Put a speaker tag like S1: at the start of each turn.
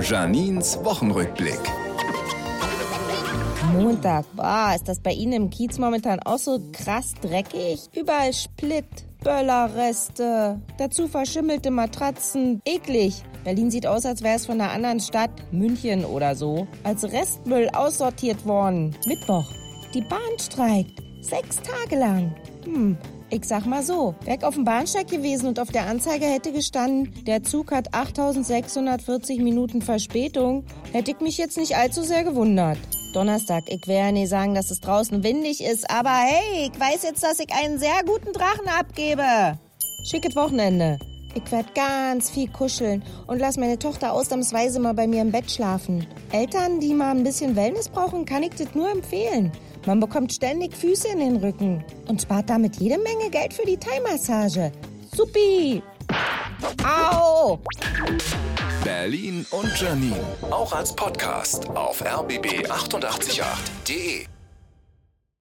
S1: Janins Wochenrückblick.
S2: Montag. Boah, ist das bei Ihnen im Kiez momentan auch so krass dreckig? Überall Split, Böllerreste, dazu verschimmelte Matratzen. Eklig. Berlin sieht aus, als wäre es von einer anderen Stadt, München oder so, als Restmüll aussortiert worden. Mittwoch. Die Bahn streikt. Sechs Tage lang. Hm, ich sag mal so, weg auf dem Bahnsteig gewesen und auf der Anzeige hätte gestanden, der Zug hat 8640 Minuten Verspätung, hätte ich mich jetzt nicht allzu sehr gewundert. Donnerstag, ich werde ja nicht sagen, dass es draußen windig ist, aber hey, ich weiß jetzt, dass ich einen sehr guten Drachen abgebe. Schickes Wochenende. Ich werde ganz viel kuscheln und lass meine Tochter ausnahmsweise mal bei mir im Bett schlafen. Eltern, die mal ein bisschen Wellness brauchen, kann ich das nur empfehlen. Man bekommt ständig Füße in den Rücken und spart damit jede Menge Geld für die Thai-Massage. Supi! Au!
S1: Berlin und Janine. Auch als Podcast auf rbb888.de.